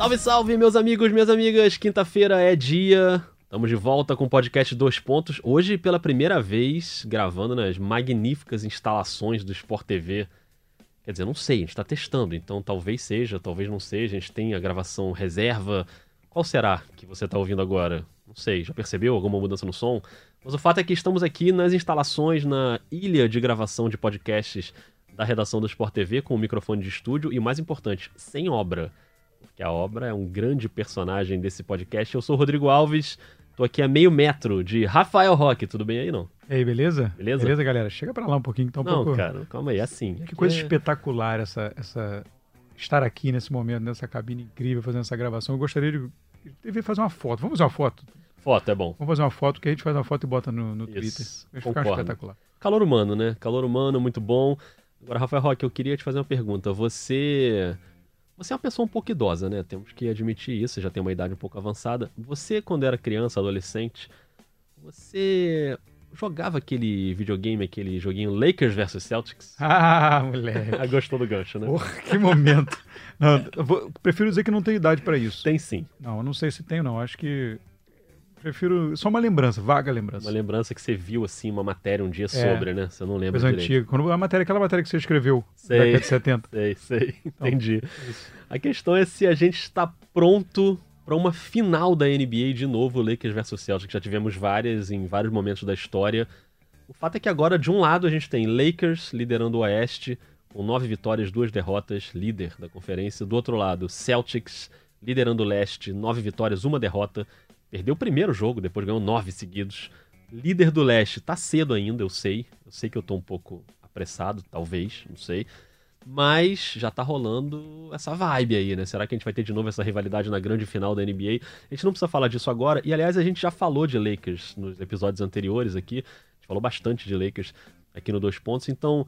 Salve, salve, meus amigos, minhas amigas. Quinta-feira é dia. Estamos de volta com o podcast Dois Pontos. Hoje, pela primeira vez, gravando nas magníficas instalações do Sport TV. Quer dizer, não sei, a gente está testando, então talvez seja, talvez não seja. A gente tem a gravação reserva. Qual será que você está ouvindo agora? Não sei, já percebeu alguma mudança no som? Mas o fato é que estamos aqui nas instalações, na ilha de gravação de podcasts da redação do Sport TV, com o microfone de estúdio e, mais importante, sem obra. Porque a obra é um grande personagem desse podcast. Eu sou o Rodrigo Alves, tô aqui a meio metro de Rafael Roque. Tudo bem aí, não? E aí, beleza? Beleza? Beleza, galera? Chega pra lá um pouquinho, então um não, pouco... cara, calma aí, é assim. Que coisa é... espetacular essa, essa... Estar aqui nesse momento, nessa cabine incrível, fazendo essa gravação. Eu gostaria de... Devia fazer uma foto. Vamos fazer uma foto? Foto, é bom. Vamos fazer uma foto, que a gente faz uma foto e bota no, no Twitter. Vai ficar concordo. espetacular. Calor humano, né? Calor humano, muito bom. Agora, Rafael Roque, eu queria te fazer uma pergunta. Você. Você é uma pessoa um pouco idosa, né? Temos que admitir isso, você já tem uma idade um pouco avançada. Você, quando era criança, adolescente, você jogava aquele videogame, aquele joguinho Lakers vs Celtics? Ah, moleque. Gostou do gancho, né? Porra, que momento. Não, vou- prefiro dizer que não tenho idade pra isso. Tem sim. Não, eu não sei se tenho, não. Acho que. Prefiro. Só uma lembrança, vaga lembrança. Uma lembrança que você viu, assim, uma matéria um dia sobre, né? Você não lembra Coisa direito. antiga. Quando a matéria, aquela matéria que você escreveu, Sei. da década de 70. Sei, sei. Então, Entendi. A questão é se a gente está pronto para uma final da NBA de novo, Lakers versus Celtics. Já tivemos várias em vários momentos da história. O fato é que agora, de um lado, a gente tem Lakers liderando o Oeste, com nove vitórias, duas derrotas, líder da conferência. Do outro lado, Celtics liderando o Leste, nove vitórias, uma derrota. Perdeu o primeiro jogo, depois ganhou nove seguidos. Líder do Leste, tá cedo ainda, eu sei. Eu sei que eu tô um pouco apressado, talvez, não sei. Mas já tá rolando essa vibe aí, né? Será que a gente vai ter de novo essa rivalidade na grande final da NBA? A gente não precisa falar disso agora. E aliás, a gente já falou de Lakers nos episódios anteriores aqui. A gente falou bastante de Lakers aqui no Dois Pontos. Então,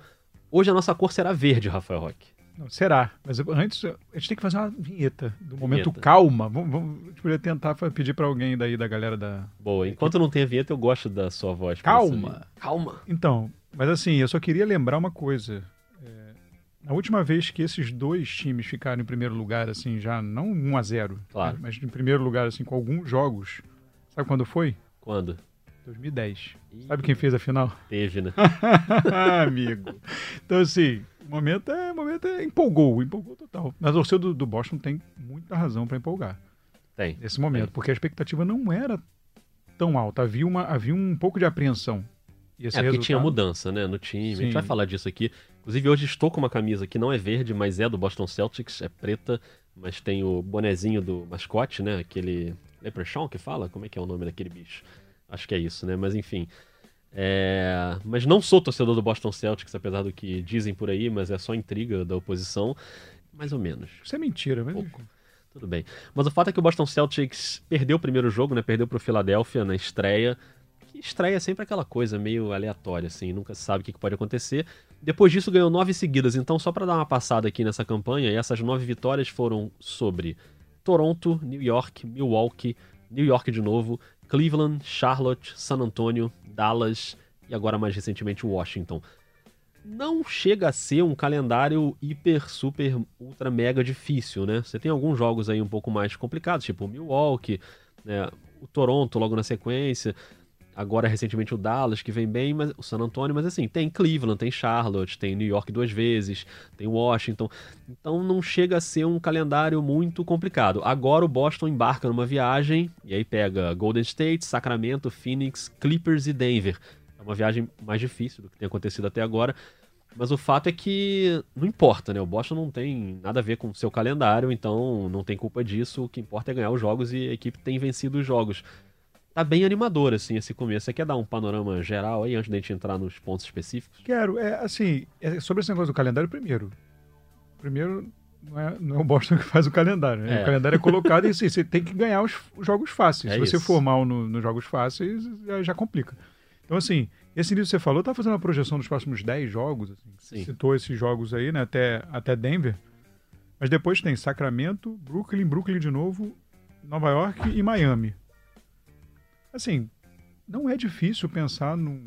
hoje a nossa cor será verde, Rafael Roque. Não, será. Mas antes, a gente tem que fazer uma vinheta do momento Vinheta. calma. Vamos, vamos, a gente poderia tentar pedir pra alguém daí da galera da. Boa, enquanto não tem a vinheta, eu gosto da sua voz. Calma. Calma. Então, mas assim, eu só queria lembrar uma coisa. É, na última vez que esses dois times ficaram em primeiro lugar, assim, já não 1 a 0 Claro. mas em primeiro lugar, assim, com alguns jogos. Sabe quando foi? Quando? 2010. Ih, Sabe quem fez a final? Teve, né? Amigo. Então, assim, o momento é, o momento é empolgou, empolgou total. Mas o torcedor do, do Boston tem muita razão pra empolgar Tem. nesse momento, Tem. porque a expectativa não era tão alta. Havia, uma, havia um pouco de apreensão. E esse É, porque resultado- tinha mudança, né, no time. A gente Sim. vai falar disso aqui. Inclusive, hoje estou com uma camisa que não é verde, mas é do Boston Celtics, é preta, mas tem o bonezinho do mascote, né, aquele Leprechaun que fala? Como é que é o nome daquele bicho? Acho que é isso, né, mas enfim. É... Mas não sou torcedor do Boston Celtics, apesar do que dizem por aí, mas é só intriga da oposição. Mais ou menos. Isso é mentira, mas. Pouco. Tudo bem. Mas o fato é que o Boston Celtics perdeu o primeiro jogo, né? Perdeu pro Philadelphia na estreia. Que estreia é sempre aquela coisa meio aleatória, assim, nunca se sabe o que pode acontecer. Depois disso ganhou nove seguidas, então só pra dar uma passada aqui nessa campanha, e essas nove vitórias foram sobre Toronto, New York, Milwaukee, New York de novo, Cleveland, Charlotte, San Antonio, Dallas e agora mais recentemente Washington não chega a ser um calendário hiper, super, ultra, mega difícil, né? Você tem alguns jogos aí um pouco mais complicados, tipo o Milwaukee, né? o Toronto logo na sequência, agora recentemente o Dallas, que vem bem, mas o San Antonio, mas assim, tem Cleveland, tem Charlotte, tem New York duas vezes, tem Washington, então não chega a ser um calendário muito complicado. Agora o Boston embarca numa viagem, e aí pega Golden State, Sacramento, Phoenix, Clippers e Denver. É uma viagem mais difícil do que tem acontecido até agora. Mas o fato é que não importa, né? O Boston não tem nada a ver com o seu calendário, então não tem culpa disso. O que importa é ganhar os jogos e a equipe tem vencido os jogos. Tá bem animador, assim, esse começo. Você quer dar um panorama geral aí, antes da gente entrar nos pontos específicos? Quero, é assim, é sobre esse negócio do calendário, primeiro. Primeiro, não é, não é o Boston que faz o calendário, né? É. O calendário é colocado e assim, você tem que ganhar os, os jogos fáceis. É Se você isso. for mal no- nos jogos fáceis, já, já complica. Então, assim, esse início que você falou, tá fazendo uma projeção dos próximos 10 jogos, assim, Sim. citou esses jogos aí, né, até, até Denver. Mas depois tem Sacramento, Brooklyn, Brooklyn de novo, Nova York e Miami. Assim, não é difícil pensar num,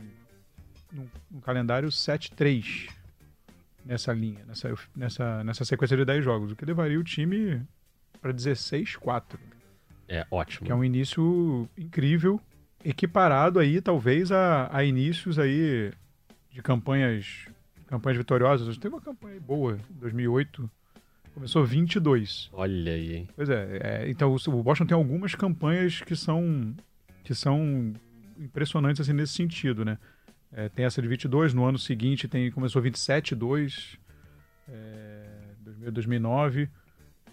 num, num calendário 7-3 nessa linha, nessa, nessa, nessa sequência de 10 jogos, o que levaria o time para 16-4. É ótimo. Que é um início incrível, equiparado aí talvez a, a inícios aí de campanhas campanhas vitoriosas. Teve uma campanha boa, 2008, começou 22. Olha aí, hein? Pois é, é, então o Boston tem algumas campanhas que são que são impressionantes assim nesse sentido, né? É, tem essa de 22, no ano seguinte tem começou 27-2, é, 2009,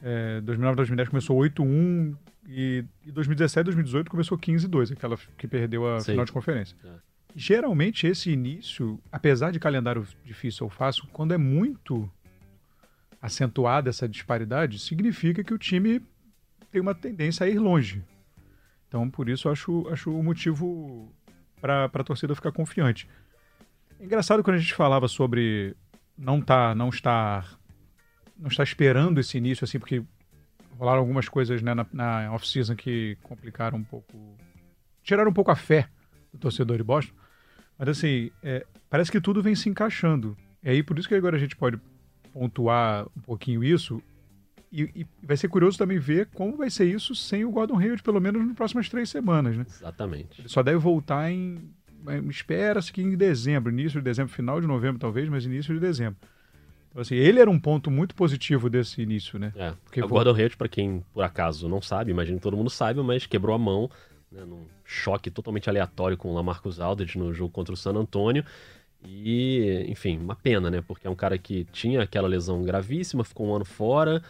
é, 2009 2010 começou 8-1 e, e 2017 2018 começou 15-2, aquela que perdeu a Sim. final de conferência. É. Geralmente esse início, apesar de calendário difícil ou fácil, quando é muito acentuada essa disparidade, significa que o time tem uma tendência a ir longe. Então, por isso, acho, acho o motivo para a torcida ficar confiante. É engraçado quando a gente falava sobre não tá, não estar, não estar esperando esse início assim, porque rolaram algumas coisas né, na, na off-season que complicaram um pouco, tiraram um pouco a fé do torcedor de Boston. Mas assim, é, parece que tudo vem se encaixando. E aí, por isso que agora a gente pode pontuar um pouquinho isso. E, e vai ser curioso também ver como vai ser isso sem o Gordon Hayward, pelo menos nas próximas três semanas, né? Exatamente. Ele só deve voltar em. Espera-se que em dezembro, início de dezembro, final de novembro talvez, mas início de dezembro. Então, assim, ele era um ponto muito positivo desse início, né? É. Porque o vo- Gordon Hayward, pra quem por acaso não sabe, imagino que todo mundo saiba, mas quebrou a mão né, num choque totalmente aleatório com o Lamarcus Aldridge no jogo contra o San Antonio. E, enfim, uma pena, né? Porque é um cara que tinha aquela lesão gravíssima, ficou um ano fora,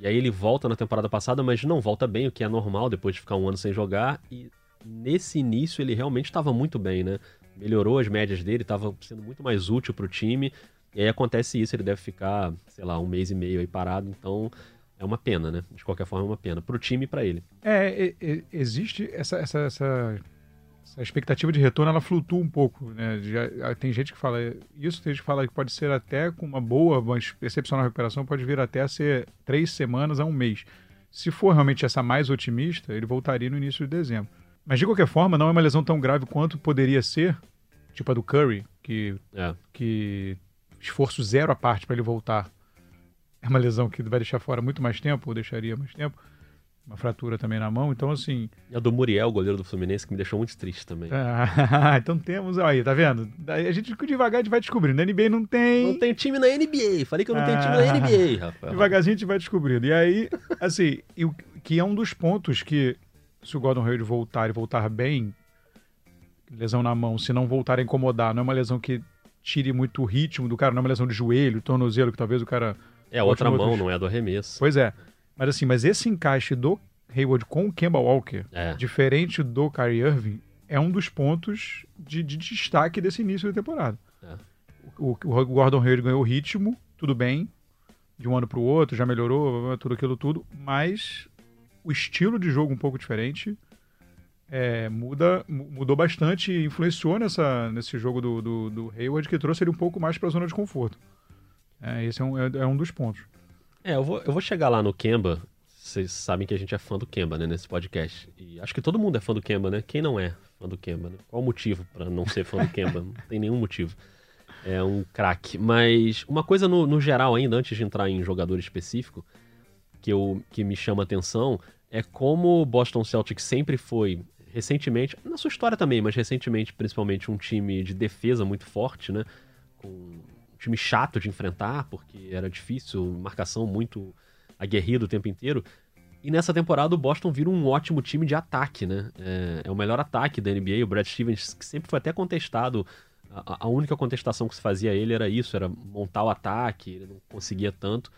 e aí ele volta na temporada passada, mas não volta bem, o que é normal depois de ficar um ano sem jogar. E nesse início ele realmente estava muito bem, né? Melhorou as médias dele, estava sendo muito mais útil para o time. E aí acontece isso, ele deve ficar, sei lá, um mês e meio aí parado, então é uma pena, né? De qualquer forma, é uma pena. Pro time e pra ele. É, existe essa, essa, essa, essa expectativa de retorno, ela flutua um pouco, né? Já, tem gente que fala isso, tem gente que fala que pode ser até com uma boa, uma excepcional recuperação, pode vir até a ser três semanas a um mês. Se for realmente essa mais otimista, ele voltaria no início de dezembro. Mas de qualquer forma, não é uma lesão tão grave quanto poderia ser, tipo a do Curry, que, É. que esforço zero à parte para ele voltar. É uma lesão que vai deixar fora muito mais tempo, ou deixaria mais tempo. Uma fratura também na mão. Então, assim. E a do Muriel, goleiro do Fluminense, que me deixou muito triste também. ah, então temos. Aí, tá vendo? A gente devagar a gente vai descobrindo. Na NBA não tem. Não tenho time na NBA. Falei que eu não tenho time Ah. na NBA, Rafael. Devagarzinho a gente vai descobrindo. E aí, assim, o que é um dos pontos que, se o Gordon Hayward voltar e voltar bem, lesão na mão, se não voltar a incomodar, não é uma lesão que tire muito o ritmo do cara, não é uma lesão de joelho, tornozelo, que talvez o cara. É a outra mão, outro- não é a do arremesso. Pois é. Mas assim, mas esse encaixe do Hayward com o Kemba Walker, É. diferente do Kyrie Irving, é um dos pontos de, de destaque desse início da temporada. É. O, o Gordon Hayward ganhou ritmo, tudo bem, de um ano para o outro, já melhorou, tudo aquilo tudo, mas o estilo de jogo um pouco diferente é, muda, mu- mudou bastante e influenciou nessa, nesse jogo do, do, do Hayward, que trouxe ele um pouco mais para a zona de conforto. É, esse é um, é, é um dos pontos. É, eu vou, eu vou chegar lá no Kemba. Vocês sabem que a gente é fã do Kemba, né, nesse podcast. E acho que todo mundo é fã do Kemba, né? Quem não é fã do Kemba, né? Qual o motivo pra não ser fã do Kemba? Não tem nenhum motivo. É um craque. Mas uma coisa no, no geral ainda, antes de entrar em jogador específico, que, eu, que me chama atenção, é como o Boston Celtics sempre foi, recentemente, na sua história também, mas recentemente, principalmente, um time de defesa muito forte, né? Com time chato de enfrentar, porque era difícil, marcação muito aguerrida o tempo inteiro. E nessa temporada o Boston vira um ótimo time de ataque, né? É, é o melhor ataque da NBA. O Brad Stevens, que sempre foi até contestado, a, a única contestação que se fazia a ele era isso, era montar o ataque, ele não conseguia tanto.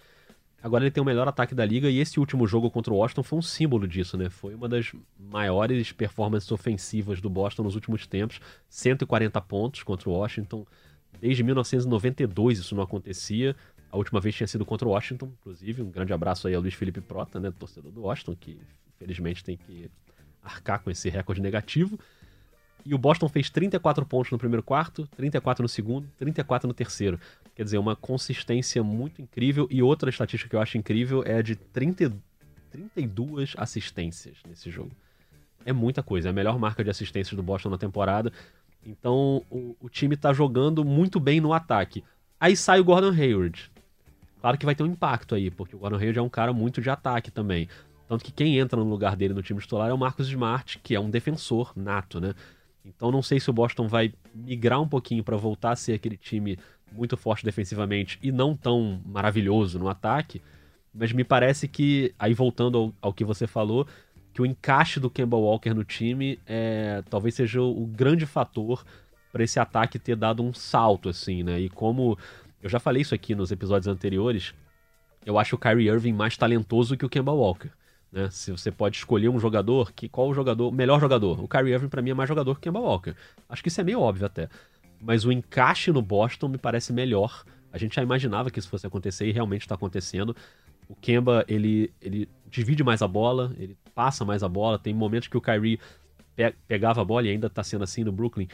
Agora ele tem o melhor ataque da liga e esse último jogo contra o Washington foi um símbolo disso, né? Foi uma das maiores performances ofensivas do Boston nos últimos tempos. 140 pontos contra o Washington. Desde 1992 isso não acontecia. A última vez tinha sido contra o Washington, inclusive. Um grande abraço aí ao Luiz Felipe Prota, né? Torcedor do Washington, que infelizmente tem que arcar com esse recorde negativo. E o Boston fez 34 pontos no primeiro quarto, 34 no segundo, 34 no terceiro. Quer dizer, uma consistência muito incrível. E outra estatística que eu acho incrível é a de 30, 32 assistências nesse jogo. É muita coisa, é a melhor marca de assistências do Boston na temporada. Então o, o time tá jogando muito bem no ataque. Aí sai o Gordon Hayward. Claro que vai ter um impacto aí, porque o Gordon Hayward é um cara muito de ataque também. Tanto que quem entra no lugar dele no time titular é o Marcos Smart, que é um defensor nato, né? Então não sei se o Boston vai migrar um pouquinho para voltar a ser aquele time muito forte defensivamente e não tão maravilhoso no ataque, mas me parece que, aí voltando ao, ao que você falou, que o encaixe do Kemba Walker no time é, talvez seja o, grande fator para esse ataque ter dado um salto, assim, né? E como eu já falei isso aqui nos episódios anteriores, eu acho o Kyrie Irving mais talentoso que o Kemba Walker. Né? Se você pode escolher um jogador, que qual o jogador, melhor jogador? O Kyrie Irving para mim é mais jogador que o Kemba Walker. Acho que isso é meio óbvio até. Mas o encaixe no Boston me parece melhor. A gente já imaginava que isso fosse acontecer e realmente está acontecendo. O Kemba, ele, ele divide mais a bola, ele passa mais a bola. Tem momentos que o Kyrie pe pegava a bola e ainda está sendo assim no Brooklyn.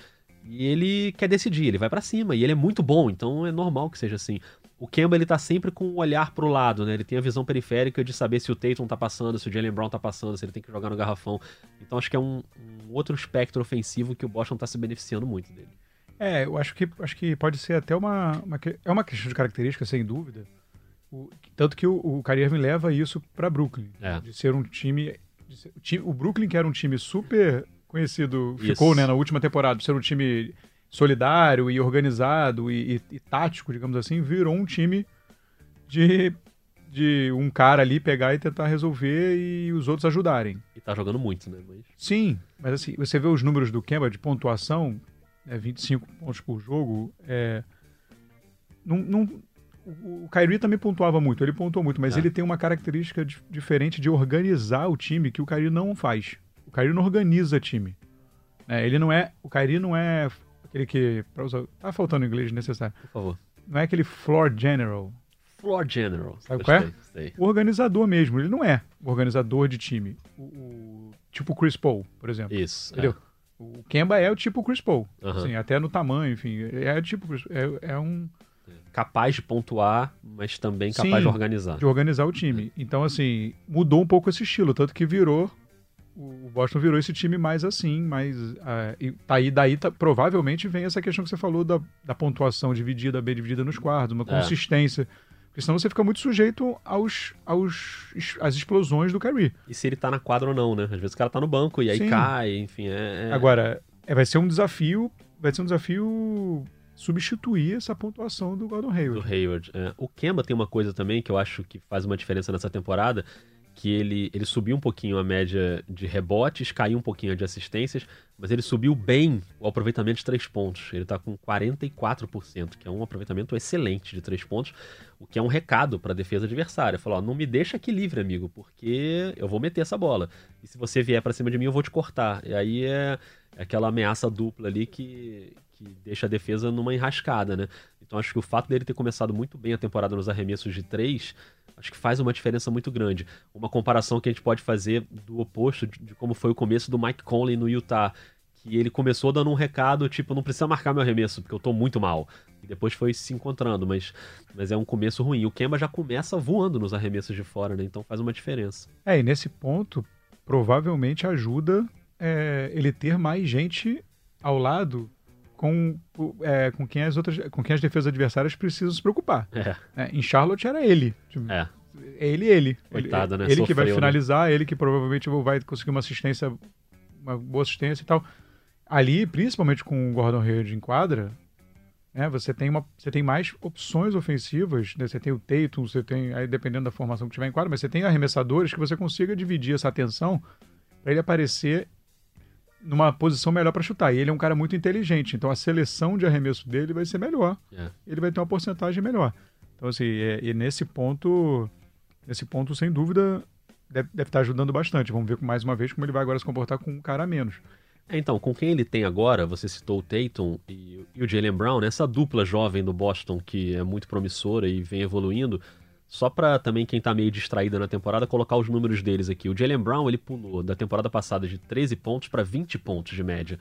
E ele quer decidir, ele vai para cima e ele é muito bom, então é normal que seja assim. O Kemba ele tá sempre com o olhar pro lado, né? Ele tem a visão periférica de saber se o Tatum tá passando, se o Jalen Brown tá passando, se ele tem que jogar no garrafão. Então acho que é um, um outro espectro ofensivo que o Boston tá se beneficiando muito dele. É, eu acho que, acho que pode ser até uma, uma é uma questão de característica, sem dúvida. O, tanto que o, o Kyrie leva isso para Brooklyn, é. de ser um time, o Brooklyn que era um time super conhecido, isso. ficou né, na última temporada, ser um time solidário e organizado e, e, e, tático, digamos assim, virou um time de, de um cara ali pegar e tentar resolver e os outros ajudarem. E tá jogando muito, né? Mas... Sim, mas assim, você vê os números do Kemba de pontuação, é 25 pontos por jogo, é... Não, não, o Kyrie também pontuava muito, ele pontuou muito, mas é. ele tem uma característica de, diferente de organizar o time que o Kyrie não faz. O Kyrie não organiza time. É, ele não é. O Kyrie não é aquele que. Usar, tá faltando inglês necessário. Por favor. Não é aquele floor general. Floor general. Sabe qual é? O organizador mesmo. Ele não é o organizador de time. O, o tipo Chris Paul, por exemplo. Isso. Entendeu? É. O Kemba é o tipo Chris Paul. Uhum. Assim, até no tamanho, enfim. É o tipo é, é um capaz de pontuar, mas também capaz Sim, de organizar. De organizar o time. Então, assim, mudou um pouco esse estilo, tanto que virou. O Boston virou esse time mais assim, mais. Uh, e tá aí, daí tá, provavelmente vem essa questão que você falou da, da pontuação dividida, bem dividida nos quartos, uma é. consistência. Porque senão você fica muito sujeito aos, aos às explosões do Kyrie. E se ele tá na quadra ou não, né? Às vezes o cara tá no banco e aí Sim. cai, enfim. É, é... Agora, é, vai ser um desafio. Vai ser um desafio substituir essa pontuação do Gordon Hayward. Do Hayward. É. O Kemba tem uma coisa também que eu acho que faz uma diferença nessa temporada, que ele, ele subiu um pouquinho a média de rebotes, caiu um pouquinho de assistências, mas ele subiu bem o aproveitamento de três pontos. Ele está com 44%, que é um aproveitamento excelente de três pontos, o que é um recado para a defesa adversária. Falou, não me deixa aqui livre, amigo, porque eu vou meter essa bola. E se você vier para cima de mim, eu vou te cortar. E aí é, é aquela ameaça dupla ali que, que deixa a defesa numa enrascada, né? Então acho que o fato dele ter começado muito bem a temporada nos arremessos de três, acho que faz uma diferença muito grande. Uma comparação que a gente pode fazer do oposto de, de como foi o começo do Mike Conley no Utah, que ele começou dando um recado, tipo, não precisa marcar meu arremesso, porque eu tô muito mal. E depois foi se encontrando, mas, mas é um começo ruim. O Kemba já começa voando nos arremessos de fora, né? Então faz uma diferença. É, e nesse ponto, provavelmente ajuda é, ele ter mais gente ao lado com, é, com, quem as outras, com quem as defesas adversárias precisam se preocupar. É. É, em Charlotte era ele. Tipo, é. ele ele. Coitado, ele, né? ele Sofreu, que vai né? finalizar, né? ele que provavelmente vai conseguir uma assistência, uma boa assistência e tal. Ali, principalmente com o Gordon Hayward em quadra, né, você, tem uma, você tem mais opções ofensivas, né? você tem o Tatum, você tem, aí dependendo da formação que tiver em quadra, mas você tem arremessadores que você consiga dividir essa atenção para ele aparecer numa posição melhor para chutar. E ele é um cara muito inteligente, então a seleção de arremesso dele vai ser melhor. É. Ele vai ter uma porcentagem melhor. Então, assim, é, e nesse ponto, nesse ponto, sem dúvida, deve, deve estar ajudando bastante. Vamos ver mais uma vez como ele vai agora se comportar com um cara a menos. É, então, com quem ele tem agora, você citou o Tatum e, e o Jalen Brown, né? essa dupla jovem do Boston que é muito promissora e vem evoluindo. Só para também quem tá meio distraído na temporada, colocar os números deles aqui. O Jalen Brown, ele pulou da temporada passada de 13 pontos para 20 pontos de média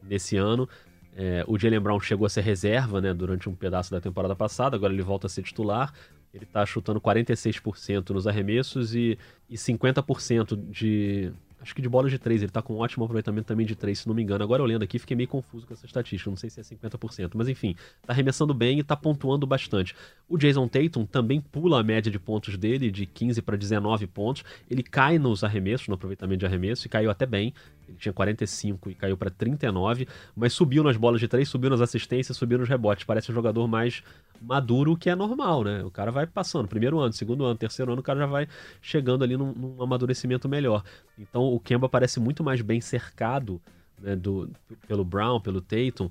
nesse ano. É, o Jalen Brown chegou a ser reserva né, durante um pedaço da temporada passada, agora ele volta a ser titular. Ele tá chutando 46% nos arremessos e, e 50% de acho que de bola de 3, ele tá com um ótimo aproveitamento também de 3, se não me engano. Agora lendo aqui, fiquei meio confuso com essa estatística, não sei se é 50%, mas enfim, tá arremessando bem e tá pontuando bastante. O Jason Tatum também pula a média de pontos dele, de 15 para 19 pontos. Ele cai nos arremessos, no aproveitamento de arremesso, e caiu até bem. Ele tinha 45 e caiu para 39, mas subiu nas bolas de 3, subiu nas assistências, subiu nos rebotes. Parece um jogador mais maduro, o que é normal, né? O cara vai passando, primeiro ano, segundo ano, terceiro ano, o cara já vai chegando ali num, num amadurecimento melhor. Então o Kemba parece muito mais bem cercado né, do, pelo Brown, pelo Tatum,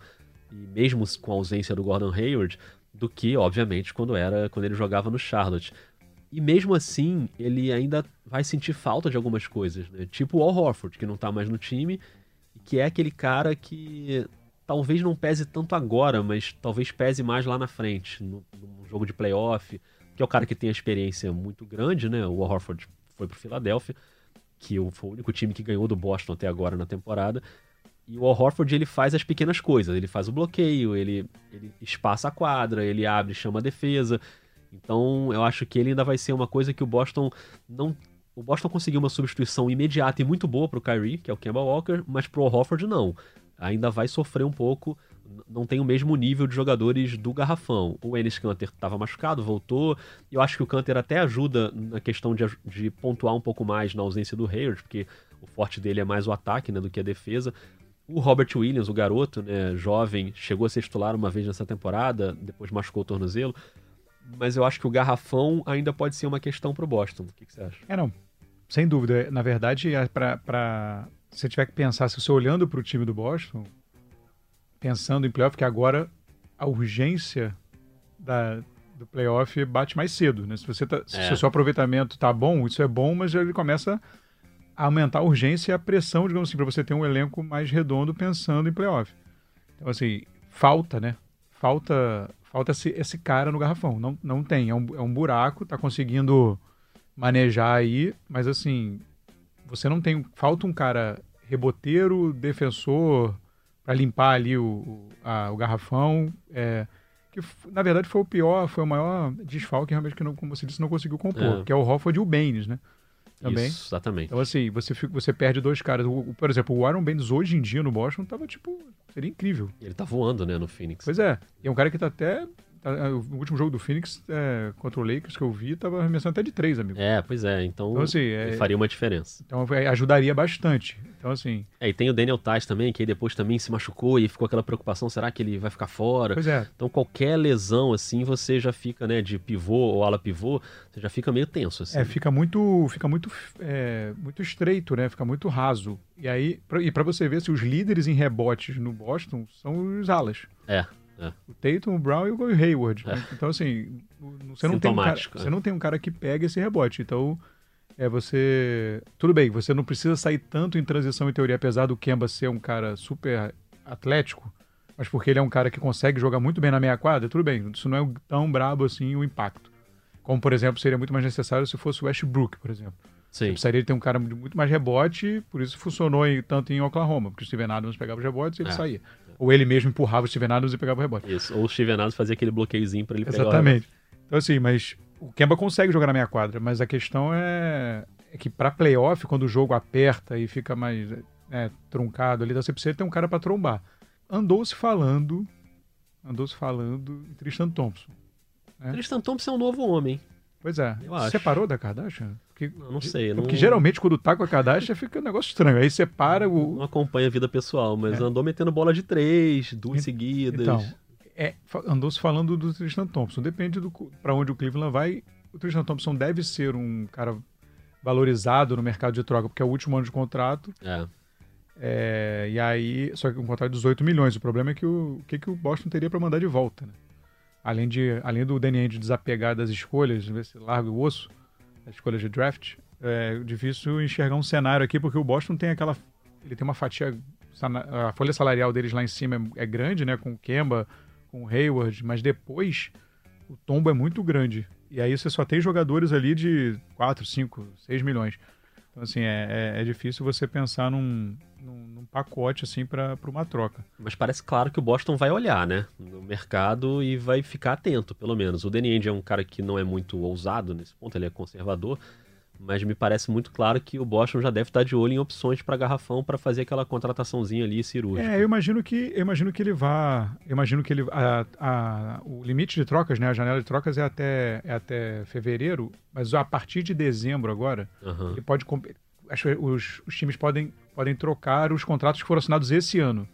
e mesmo com a ausência do Gordon Hayward, do que, obviamente, quando era quando ele jogava no Charlotte. E mesmo assim, ele ainda vai sentir falta de algumas coisas, né? Tipo o Al Horford, que não tá mais no time, que é aquele cara que talvez não pese tanto agora, mas talvez pese mais lá na frente, no, no jogo de playoff, que é o cara que tem a experiência muito grande, né? O Horford foi pro Philadelphia, que foi o único time que ganhou do Boston até agora na temporada. E o Horford ele faz as pequenas coisas, ele faz o bloqueio, ele, ele espaça a quadra, ele abre, chama a defesa. Então, eu acho que ele ainda vai ser uma coisa que o Boston não. O Boston conseguiu uma substituição imediata e muito boa pro Kyrie, que é o Kemba Walker, mas pro Horford não. Ainda vai sofrer um pouco, não tem o mesmo nível de jogadores do garrafão. O Ennis Canter estava machucado, voltou. Eu acho que o Canter até ajuda na questão de, de pontuar um pouco mais na ausência do Hayward, porque o forte dele é mais o ataque né, do que a defesa. O Robert Williams, o garoto, né, jovem, chegou a ser titular uma vez nessa temporada, depois machucou o tornozelo mas eu acho que o garrafão ainda pode ser uma questão para o Boston. O que, que, você acha? É, não. Sem dúvida. Na verdade, é para se você tiver que pensar, se você olhando para o time do Boston, pensando em playoff, que agora a urgência da, do playoff bate mais cedo. Né? Se, você tá, é. se o seu aproveitamento tá bom, isso é bom, mas ele começa a aumentar a urgência e a pressão, digamos assim, para você ter um elenco mais redondo pensando em playoff. Então, assim, falta, né? Falta falta esse, esse cara no garrafão. Não, não tem. É um, é um buraco, tá conseguindo manejar aí, mas assim, você não tem. Falta um cara reboteiro, defensor, para limpar ali o, a, o garrafão. É, que na verdade foi o pior, foi o maior desfalque realmente que, não, como você disse, não conseguiu compor, é. que é o Hofford e o Baines, né? também. Isso, exatamente. Então, assim, você, fica, você perde dois caras. O, por exemplo, o Aaron Baines hoje em dia no Boston tava, tipo, seria incrível. Ele tá voando, né, no Phoenix. Pois é. E é um cara que tá até o último jogo do Phoenix é, contra o Lakers que eu vi tava arremessando até de três, amigo. É, pois é. Então, então assim, é, faria uma diferença. Então é, ajudaria bastante. Então, assim. É, e tem o Daniel Tais também, que depois também se machucou e ficou aquela preocupação: será que ele vai ficar fora? Pois é. Então, qualquer lesão, assim, você já fica, né, de pivô ou ala pivô, você já fica meio tenso, assim. É, fica muito, fica muito, é, muito estreito, né? Fica muito raso. E aí, pra, e para você ver se os líderes em rebotes no Boston são os alas. É. É. O Tatum, o Brown e o Hayward. É. Então, assim, você não, tem um cara, é. você não tem um cara que pega esse rebote. Então, é você. Tudo bem, você não precisa sair tanto em transição em teoria, apesar do Kemba ser um cara super atlético, mas porque ele é um cara que consegue jogar muito bem na meia quadra, tudo bem. Isso não é tão brabo assim o impacto. Como, por exemplo, seria muito mais necessário se fosse o Westbrook, por exemplo. Sim. Você precisaria ter um cara de muito mais rebote, por isso funcionou em, tanto em Oklahoma, porque o Steven Adams pegava os rebotes e ele é. saía. Ou ele mesmo empurrava o Steven Adams e pegava o rebote. Isso, ou o Steven Adams fazia aquele bloqueiozinho para ele pegar Exatamente. Então, assim, mas o Kemba consegue jogar na meia quadra, mas a questão é, é que para playoff, quando o jogo aperta e fica mais é, truncado ali, você precisa ter um cara para trombar. Andou-se falando, andou-se falando em Tristan Thompson. Né? Tristan Thompson é um novo homem. Pois é. Eu acho. Separou da Kardashian? Porque, não, não sei. Porque não... geralmente quando tá com a Kardashian fica um negócio estranho. Aí separa o. Não acompanha a vida pessoal, mas é. andou metendo bola de três, duas seguidas. Então, é, andou se falando do Tristan Thompson. Depende do para onde o Cleveland vai. O Tristan Thompson deve ser um cara valorizado no mercado de troca, porque é o último ano de contrato. É. É, e aí, só que um contrato de 18 milhões. O problema é que o, o que, que o Boston teria para mandar de volta, né? Além, de, além do Danny Ainge desapegar das escolhas, ver se larga o osso, as escolhas de draft, é difícil enxergar um cenário aqui, porque o Boston tem aquela. Ele tem uma fatia. A folha salarial deles lá em cima é, é grande, né? Com o Kemba, com o Hayward, mas depois o tombo é muito grande. E aí você só tem jogadores ali de 4, 5, 6 milhões. Então, assim, é, é, é difícil você pensar num, num, num pacote, assim, para uma troca. Mas parece claro que o Boston vai olhar, né? No mercado e vai ficar atento, pelo menos. O Danny Ainge é um cara que não é muito ousado nesse ponto, ele é conservador mas me parece muito claro que o Boston já deve estar de olho em opções para garrafão para fazer aquela contrataçãozinha ali cirúrgica. É, eu imagino que eu imagino que ele vá, imagino que ele a, a, o limite de trocas, né, a janela de trocas é até é até fevereiro, mas a partir de dezembro agora, Aham. ele pode acho que os, os times podem podem trocar os contratos que foram assinados esse ano.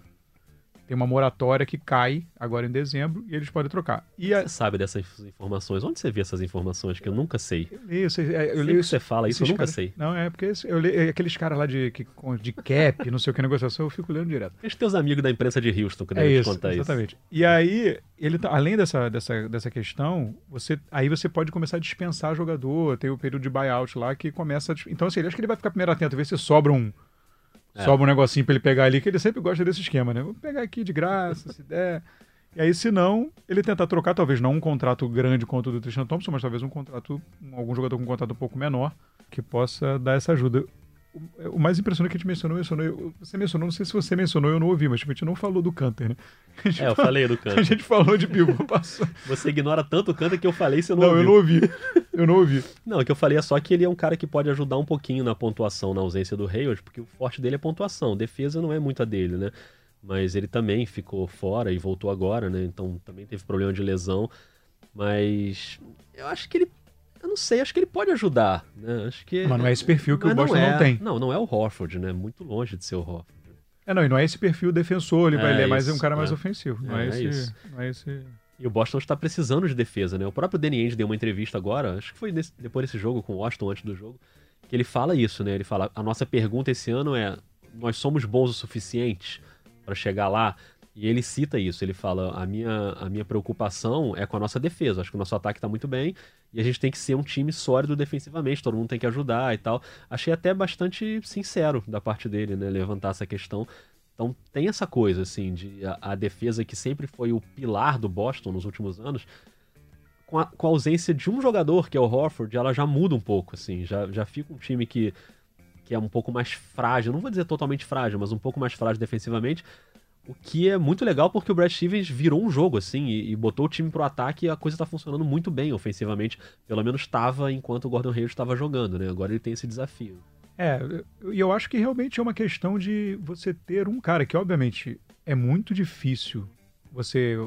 Tem uma moratória que cai agora em dezembro e eles podem trocar. E a, Você sabe dessas informações? Onde você vê essas informações que eu nunca sei? eu leio, eu, leio que você fala isso, eu nunca caras- sei. Não, é porque eu leio, é aqueles caras lá de, que, de cap, não sei o que, negociação, eu fico lendo direto. Os teus amigos da imprensa de Houston que É devem te isso, contar isso. exatamente. E aí, ele tá- além dessa, dessa, dessa questão, você, aí você pode começar a dispensar jogador, tem o período de buyout lá que começa. a Então, assim, acho que ele vai ficar primeiro atento, ver se sobra um. É. Um negocinho pra ele pegar ali, que ele sempre gosta desse esquema, né? Vou pegar aqui de graça, se der. E aí, se não, ele tentar trocar, talvez não um contrato grande quanto o do Tristan Thompson, mas talvez um contrato, um- algum jogador com um contrato um pouco menor, que possa dar essa ajuda. O, mais impressionante que a gente mencionou, mencionou, você mencionou, não sei se você mencionou, eu não ouvi, mas tipo, a gente não falou do Canter, né? A É, eu falou- falei do a canto. gente falou de pivô, passou. Você ignora tanto o canto que eu falei e você não, Não, eu ouviu. não ouvi. Eu não ouvi. Não, o que eu falei é só que ele é um cara que pode ajudar um pouquinho na pontuação na ausência do Hayward, porque o forte dele é pontuação. Defesa não é muito a dele, né? Mas ele também ficou fora e voltou agora, né? Então também teve problema de lesão. Mas eu acho que ele. Eu não sei, acho que ele pode ajudar, né? Acho que. Mas não é esse perfil que Mas o Boston é. não tem. Não, não é o Horford, né? Muito longe de ser o Horford. É, não, e não é esse perfil defensor, ele, vai, É ele é mais isso, um cara mais é. ofensivo. Não é, É, é esse, isso. não é esse. E o Boston está precisando de defesa, né? O próprio Danny Ainge deu uma entrevista agora, acho que foi nesse- depois desse jogo, com o Washington antes do jogo, que ele fala isso, né? Ele fala: a nossa pergunta esse ano é: nós somos bons o suficiente para chegar lá? E ele cita isso, ele fala: a minha, a minha preocupação é com a nossa defesa. Acho que o nosso ataque está muito bem e a gente tem que ser um time sólido defensivamente, todo mundo tem que ajudar e tal. Achei até bastante sincero da parte dele, né? Levantar essa questão. Então tem essa coisa, assim, de a, a defesa que sempre foi o pilar do Boston nos últimos anos, com a, com a ausência de um jogador, que é o Horford, ela já muda um pouco, assim, já, já fica um time que, que é um pouco mais frágil, não vou dizer totalmente frágil, mas um pouco mais frágil defensivamente, o que é muito legal porque o Brad Stevens virou um jogo, assim, e, e botou o time pro ataque e a coisa tá funcionando muito bem ofensivamente, pelo menos estava enquanto o Gordon Hayward estava jogando, né, agora ele tem esse desafio. É, e eu acho que realmente é uma questão de você ter um cara que, obviamente, é muito difícil você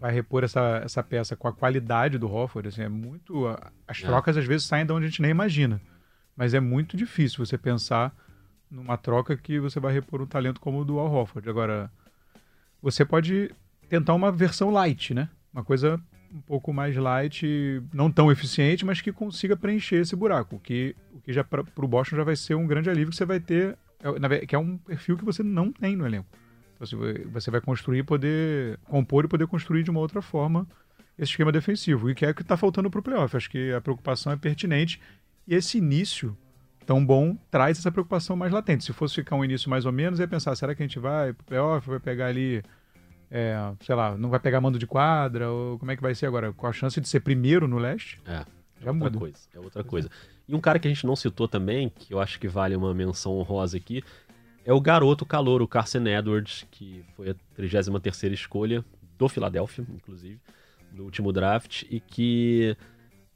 vai repor essa, essa peça com a qualidade do Hofford. Assim, é muito. As É. trocas às vezes saem de onde a gente nem imagina. Mas é muito difícil você pensar numa troca que você vai repor um talento como o do Al Hofford. Agora, você pode tentar uma versão light, né? Uma coisa um pouco mais light, não tão eficiente, mas que consiga preencher esse buraco. Que, o que já para o Boston já vai ser um grande alívio que você vai ter, é, que é um perfil que você não tem no elenco. Então, você vai- você vai construir, poder compor e poder construir de uma outra forma esse esquema defensivo. E que é o que está faltando para o playoff. Acho que a preocupação é pertinente. E esse início tão bom traz essa preocupação mais latente. Se fosse ficar um início mais ou menos, ia pensar, será que a gente vai pro playoff, vai pegar ali, é, sei lá, não vai pegar mando de quadra, ou como é que vai ser agora? Com a chance de ser primeiro no leste? É. Já outra muda. coisa, é outra coisa. E um cara que a gente não citou também, que eu acho que vale uma menção honrosa aqui, é o garoto calor, o Carson Edwards, que foi a 33ª escolha do Philadelphia, inclusive, no último draft, e que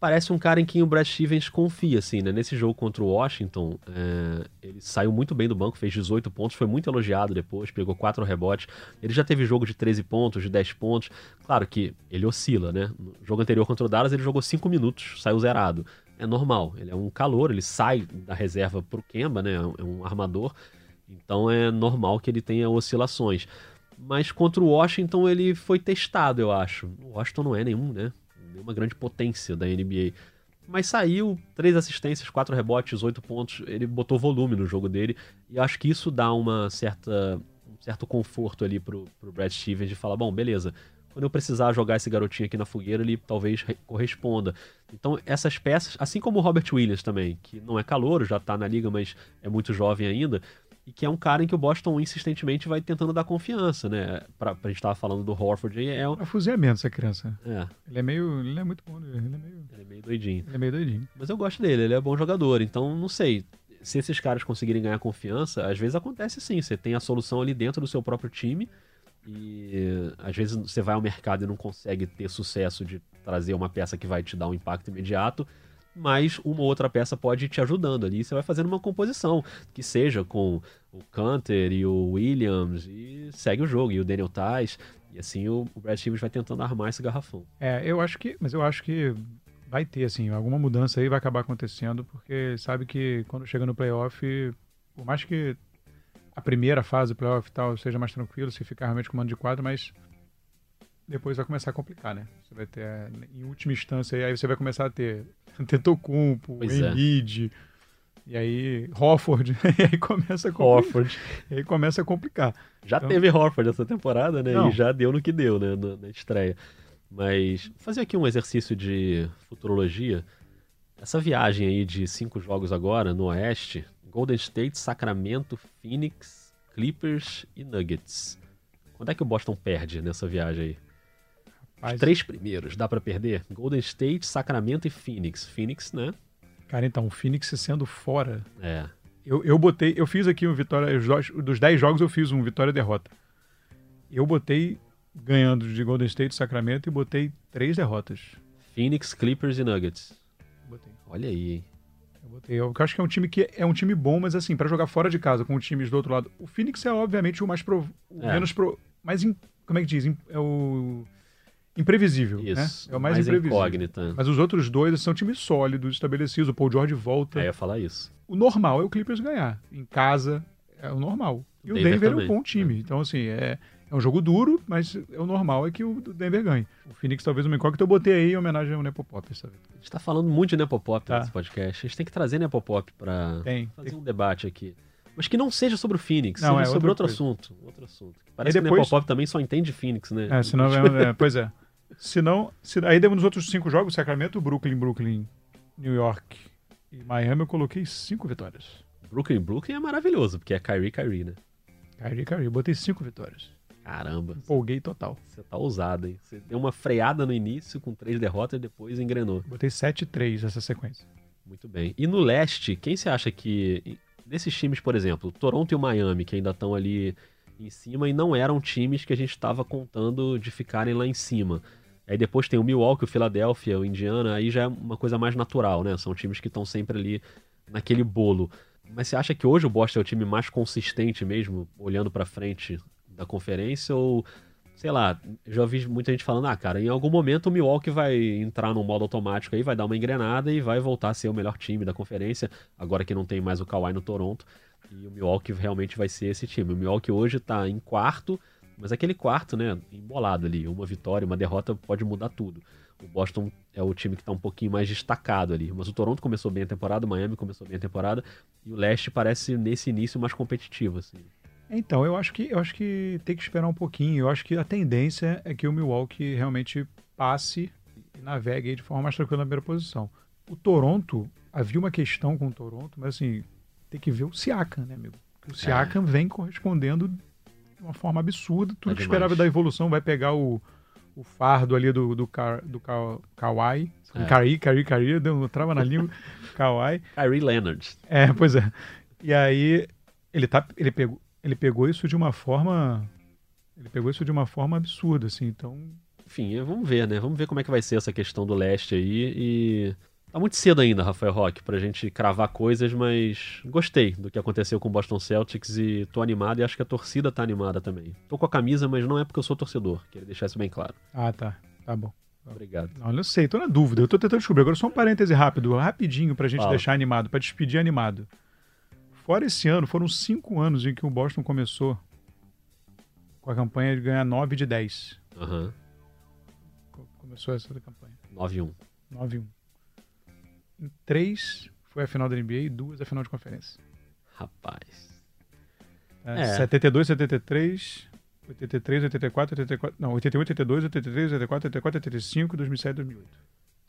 parece um cara em quem o Brad Stevens confia, assim, né? Nesse jogo contra o Washington, é, ele saiu muito bem do banco, fez 18 pontos, foi muito elogiado depois, pegou 4 rebotes. Ele já teve jogo de 13 pontos, de 10 pontos. Claro que ele oscila, né? No jogo anterior contra o Dallas, ele jogou 5 minutos, saiu zerado. É normal, ele é um calor, ele sai da reserva pro Kemba, né? É um armador. Então é normal que ele tenha oscilações. Mas contra o Washington ele foi testado, eu acho. O Washington não é nenhum, né? Nenhuma grande potência da NBA. Mas saiu, três assistências, quatro rebotes, oito pontos. Ele botou volume no jogo dele. E acho que isso dá uma certa, um certo conforto ali pro, pro Brad Stevens de falar: bom, beleza. Quando eu precisar jogar esse garotinho aqui na fogueira, ele talvez re- corresponda. Então, essas peças, assim como o Robert Williams também, que não é calouro, já tá na liga, mas é muito jovem ainda, e que é um cara em que o Boston insistentemente vai tentando dar confiança, né? Pra, pra gente tava falando do Horford aí, é, um- É fuziamento essa criança. é, Ele é meio. Ele é muito bom, ele é meio. ele é meio doidinho. Ele é meio doidinho. Mas eu gosto dele, ele é bom jogador. Então, não sei. Se esses caras conseguirem ganhar confiança, às vezes acontece sim. Você tem a solução ali dentro do seu próprio time. E às vezes você vai ao mercado e não consegue ter sucesso de trazer uma peça que vai te dar um impacto imediato. Mas uma ou outra peça pode ir te ajudando ali. Você vai fazendo uma composição que seja com o Canter e o Williams e segue o jogo, e o Daniel Tais. E assim o, o Brad Stevens vai tentando armar esse garrafão. É, eu acho que. Mas eu acho que vai ter, assim, alguma mudança aí vai acabar acontecendo, porque sabe que quando chega no playoff, por mais que a primeira fase do playoff tal seja mais tranquilo, se ficar realmente com mando de quadro, mas depois vai começar a complicar, né? Você vai ter, em última instância, aí você vai começar a ter Tetocumpo, Embiid, é. e aí Hofford, e aí começa a complicar. E aí começa a complicar. Já então... teve Hofford essa temporada, né? Não. E já deu no que deu, né? Na, na estreia. Mas fazer aqui um exercício de futurologia. Essa viagem aí de cinco jogos agora no Oeste, Golden State, Sacramento, Phoenix, Clippers e Nuggets. Quando é que o Boston perde nessa viagem aí? Os três primeiros, dá para perder? Golden State, Sacramento e Phoenix. Phoenix, né? Cara, então, o Phoenix sendo fora. É. Eu, eu botei, eu fiz aqui um vitória. Dos 10 jogos eu fiz um vitória e derrota. Eu botei ganhando de Golden State e Sacramento e botei três derrotas. Phoenix, Clippers e Nuggets. Botei. Olha aí, hein? Eu botei. Eu acho que é um time que é um time bom, mas assim, para jogar fora de casa com times do outro lado. O Phoenix é obviamente o mais pro, o é. menos pro, mais in, como é que diz? É o imprevisível, né? Isso, né? É o mais, mais imprevisível. Incógnita. Mas os outros dois são times sólidos, estabelecidos. O Paul George volta. É, eu ia falar isso. O normal é o Clippers ganhar. Em casa é o normal. E o Denver, Denver é um bom time. É. Então, assim, é, é um jogo duro, mas o normal é que o Denver ganhe. O Phoenix talvez uma incógnita eu botei aí em homenagem ao Nepopop, sabe? A gente tá falando muito de Nepopop tá. nesse podcast. A gente tem que trazer Nepopop pra tem, fazer tem. um debate aqui. Mas que não seja sobre o Phoenix, não, seja é sobre outro coisa. assunto. Outro assunto. Parece depois... que o Nepopop também só entende Phoenix, né? É, senão, é, pois é. Se não, se, aí nos outros cinco jogos, Sacramento, Brooklyn, Brooklyn, New York e Miami, eu coloquei cinco vitórias. Brooklyn, Brooklyn é maravilhoso, porque é Kyrie, Kyrie, né? Kyrie, Kyrie. Eu botei cinco vitórias. Caramba. Empolguei total. Você tá ousado, hein? Você deu uma freada no início com três derrotas e depois engrenou. Botei 7-3 essa sequência. Muito bem. E no leste, quem você acha que. Desses times, por exemplo, Toronto e o Miami, que ainda estão ali em cima e não eram times que a gente estava contando de ficarem lá em cima. Aí depois tem o Milwaukee, o Philadelphia, o Indiana, aí já é uma coisa mais natural, né? São times que estão sempre ali naquele bolo. Mas você acha que hoje o Boston é o time mais consistente mesmo, olhando para frente da conferência? Ou, sei lá, já ouvi muita gente falando, ah, cara, em algum momento o Milwaukee vai entrar no modo automático aí, vai dar uma engrenada e vai voltar a ser o melhor time da conferência, agora que não tem mais o Kawhi no Toronto. E o Milwaukee realmente vai ser esse time. O Milwaukee hoje tá em quarto, mas aquele quarto, né, embolado ali, uma vitória, uma derrota pode mudar tudo. O Boston é o time que está um pouquinho mais destacado ali. Mas o Toronto começou bem a temporada, o Miami começou bem a temporada, e o Leste parece, nesse início, mais competitivo. Assim. Então, eu acho que eu acho que tem que esperar um pouquinho. Eu acho que a tendência é que o Milwaukee realmente passe e navegue de forma mais tranquila na primeira posição. O Toronto, havia uma questão com o Toronto, mas assim, tem que ver o Siakam, né, amigo? O Siakam é. vem correspondendo de uma forma absurda. Tudo é que esperava da evolução vai pegar o, o fardo ali do, do, Ka, do Ka, Kawhi. É. Kari, Kari, Kari, deu uma trava na língua. Kawhi. Kyrie Leonard. É, pois é. E aí, ele, tá, ele, pegou, ele pegou isso de uma forma. Ele pegou isso de uma forma absurda, assim, então. Enfim, vamos ver, né? Vamos ver como é que vai ser essa questão do leste aí. E Tá muito cedo ainda, Rafael Roque, pra gente cravar coisas, mas gostei do que aconteceu com o Boston Celtics e tô animado e acho que a torcida tá animada também. Tô com a camisa, mas não é porque eu sou torcedor, queria deixar isso bem claro. Ah, tá. Tá bom. Obrigado. Não, eu sei, tô na dúvida. Eu tô tentando descobrir. Agora só um parêntese rápido, rapidinho, pra gente Fala. deixar animado, pra despedir animado. Fora esse ano, foram cinco anos em que o Boston começou com a campanha de ganhar 9 de 10. Aham. Uhum. Começou essa campanha. 9-1. 9-1. Em três foi a final da NBA e duas a final de conferência. Rapaz. É, é. 72, 73, 83, 84, 84. Não, 81, 82, 83, 84, 84, 85, 2007, 2008.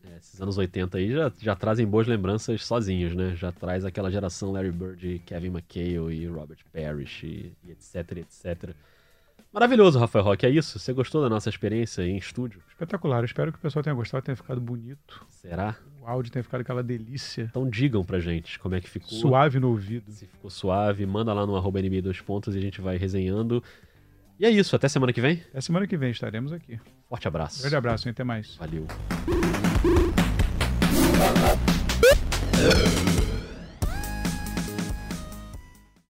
É, esses anos 80 aí já, já trazem boas lembranças sozinhos, né? Já traz aquela geração Larry Bird, Kevin McHale e Robert Parrish e, e etc, etc. Maravilhoso, Rafael Roque, é isso? Você gostou da nossa experiência em estúdio? Espetacular, espero que o pessoal tenha gostado, tenha ficado bonito. Será? O áudio tenha ficado aquela delícia. Então digam pra gente como é que ficou. Suave no ouvido. Se ficou suave, manda lá no arroba NBA 2 pontos e a gente vai resenhando. E é isso, até semana que vem? Até semana que vem estaremos aqui. Forte abraço. grande abraço, hein? até mais. Valeu.